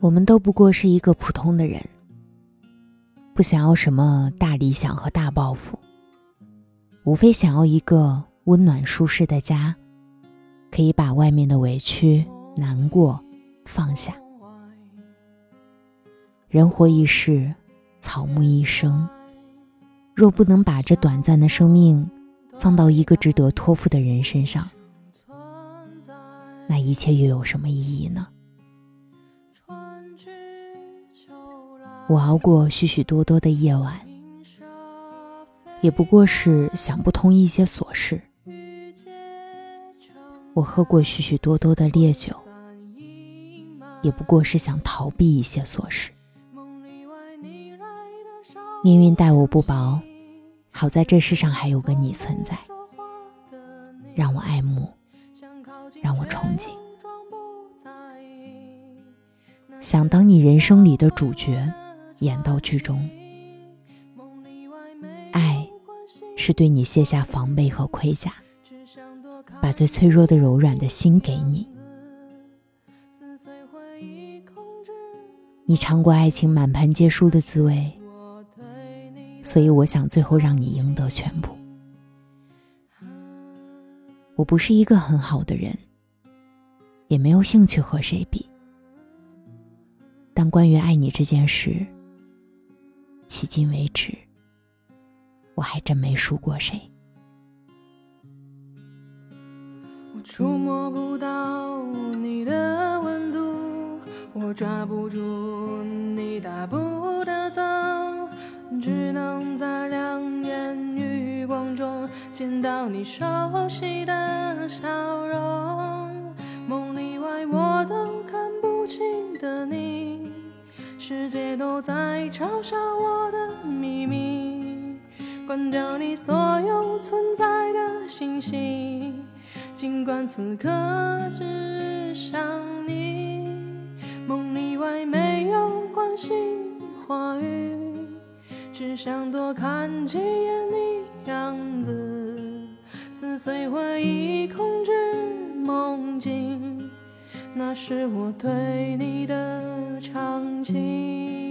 我们都不过是一个普通的人，不想要什么大理想和大抱负，无非想要一个温暖舒适的家，可以把外面的委屈、难过放下。人活一世，草木一生，若不能把这短暂的生命放到一个值得托付的人身上，那一切又有什么意义呢？我熬过许许多多的夜晚，也不过是想不通一些琐事。我喝过许许多多的烈酒，也不过是想逃避一些琐事。命运待我不薄，好在这世上还有个你存在，让我爱慕，让我憧憬，想当你人生里的主角。演到剧中，爱是对你卸下防备和盔甲，把最脆弱的柔软的心给你。你尝过爱情满盘皆输的滋味，所以我想最后让你赢得全部。我不是一个很好的人，也没有兴趣和谁比，但关于爱你这件事。今为止，我还真没输过谁。我触摸不到你的温度，我抓不住你大步的走，只能在两眼余光中见到你熟悉的笑容。世界都在嘲笑我的秘密，关掉你所有存在的信息。尽管此刻只想你，梦里外没有关心话语，只想多看几眼你样子，撕碎回忆，空那是我对你的长情。